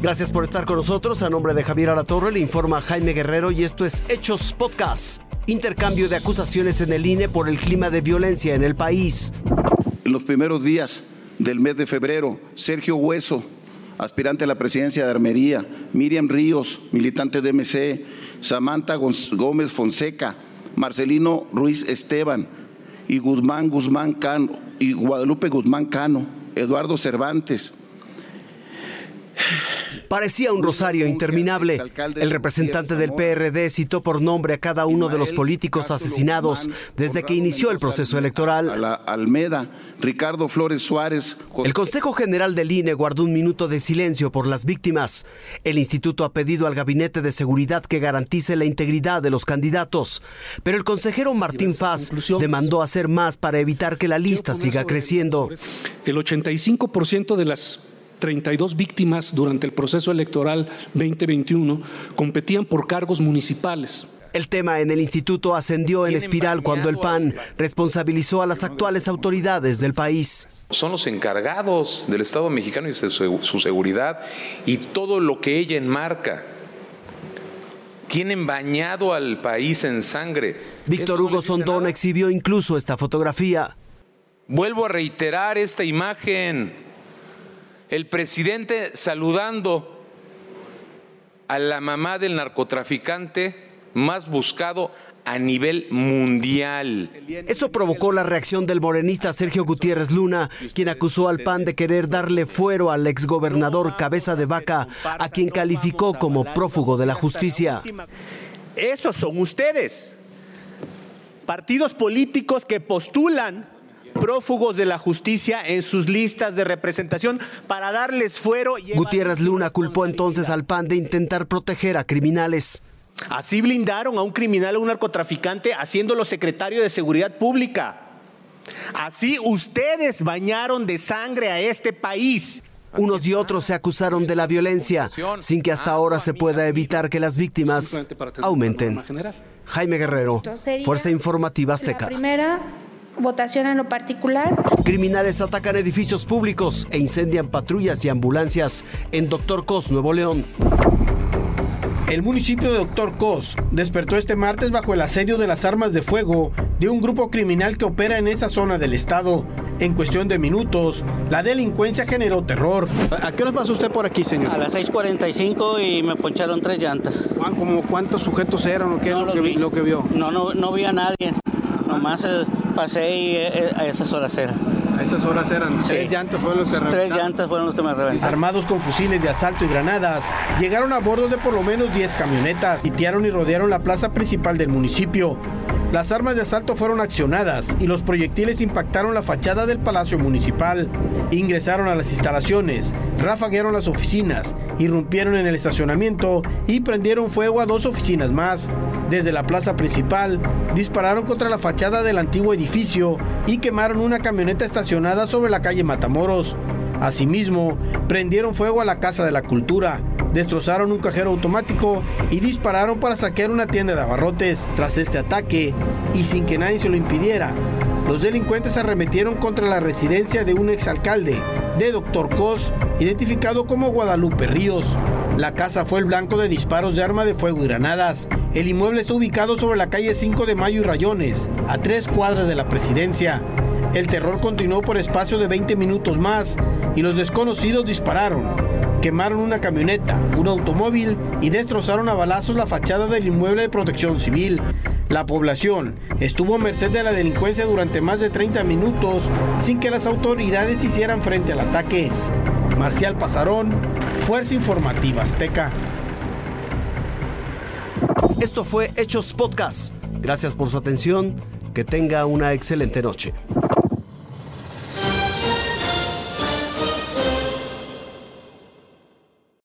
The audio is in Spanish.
Gracias por estar con nosotros. A nombre de Javier Alatorre le informa Jaime Guerrero y esto es Hechos Podcast. Intercambio de acusaciones en el INE por el clima de violencia en el país. En los primeros días del mes de febrero, Sergio Hueso, aspirante a la presidencia de Armería, Miriam Ríos, militante de MC, Samantha Gómez Fonseca, Marcelino Ruiz Esteban y Guzmán Guzmán Cano y Guadalupe Guzmán Cano, Eduardo Cervantes, Parecía un rosario interminable. El representante del PRD citó por nombre a cada uno de los políticos asesinados desde que inició el proceso electoral. Almeda, Ricardo Flores Suárez. El Consejo General del INE guardó un minuto de silencio por las víctimas. El instituto ha pedido al Gabinete de Seguridad que garantice la integridad de los candidatos. Pero el consejero Martín Faz demandó hacer más para evitar que la lista siga creciendo. El 85% de las 32 víctimas durante el proceso electoral 2021 competían por cargos municipales. El tema en el instituto ascendió en espiral cuando el PAN responsabilizó a las actuales autoridades del país. Son los encargados del Estado mexicano y de su seguridad y todo lo que ella enmarca. Tienen bañado al país en sangre. Víctor Hugo Sondón exhibió incluso esta fotografía. Vuelvo a reiterar esta imagen el presidente saludando a la mamá del narcotraficante más buscado a nivel mundial. Eso provocó la reacción del morenista Sergio Gutiérrez Luna, quien acusó al PAN de querer darle fuero al exgobernador Cabeza de Vaca, a quien calificó como prófugo de la justicia. Esos son ustedes, partidos políticos que postulan prófugos de la justicia en sus listas de representación para darles fuero. Gutiérrez Luna culpó entonces al PAN de intentar proteger a criminales. Así blindaron a un criminal o un narcotraficante haciéndolo secretario de Seguridad Pública. Así ustedes bañaron de sangre a este país. Unos y otros se acusaron de la violencia, sin que hasta ahora se pueda evitar que las víctimas aumenten. Jaime Guerrero, Fuerza Informativa Azteca votación en lo particular. Criminales atacan edificios públicos e incendian patrullas y ambulancias en Doctor Cos, Nuevo León. El municipio de Doctor Cos despertó este martes bajo el asedio de las armas de fuego de un grupo criminal que opera en esa zona del estado. En cuestión de minutos, la delincuencia generó terror. ¿A qué hora pasó usted por aquí, señor? A las 6.45 y me poncharon tres llantas. ¿Cómo cuántos sujetos eran o qué es lo, que, lo, que, vio? No, no, no vi a nadie. Nomás eh, pasé y eh, eh, a esas horas era. A esas horas eran. Tres llantas fueron los que Tres llantas fueron los que me reventaron. Armados con fusiles de asalto y granadas, llegaron a bordo de por lo menos 10 camionetas, sitiaron y rodearon la plaza principal del municipio. Las armas de asalto fueron accionadas y los proyectiles impactaron la fachada del Palacio Municipal. Ingresaron a las instalaciones, rafaguearon las oficinas, irrumpieron en el estacionamiento y prendieron fuego a dos oficinas más. Desde la plaza principal, dispararon contra la fachada del antiguo edificio y quemaron una camioneta estacionada sobre la calle Matamoros. Asimismo, prendieron fuego a la Casa de la Cultura, destrozaron un cajero automático y dispararon para saquear una tienda de abarrotes. Tras este ataque, y sin que nadie se lo impidiera, los delincuentes arremetieron contra la residencia de un exalcalde de Doctor Cos, identificado como Guadalupe Ríos. La casa fue el blanco de disparos de arma de fuego y granadas. El inmueble está ubicado sobre la calle 5 de Mayo y Rayones, a tres cuadras de la presidencia. El terror continuó por espacio de 20 minutos más y los desconocidos dispararon. Quemaron una camioneta, un automóvil y destrozaron a balazos la fachada del inmueble de protección civil. La población estuvo a merced de la delincuencia durante más de 30 minutos sin que las autoridades hicieran frente al ataque. Marcial Pasarón, Fuerza Informativa Azteca. Esto fue Hechos Podcast. Gracias por su atención. Que tenga una excelente noche.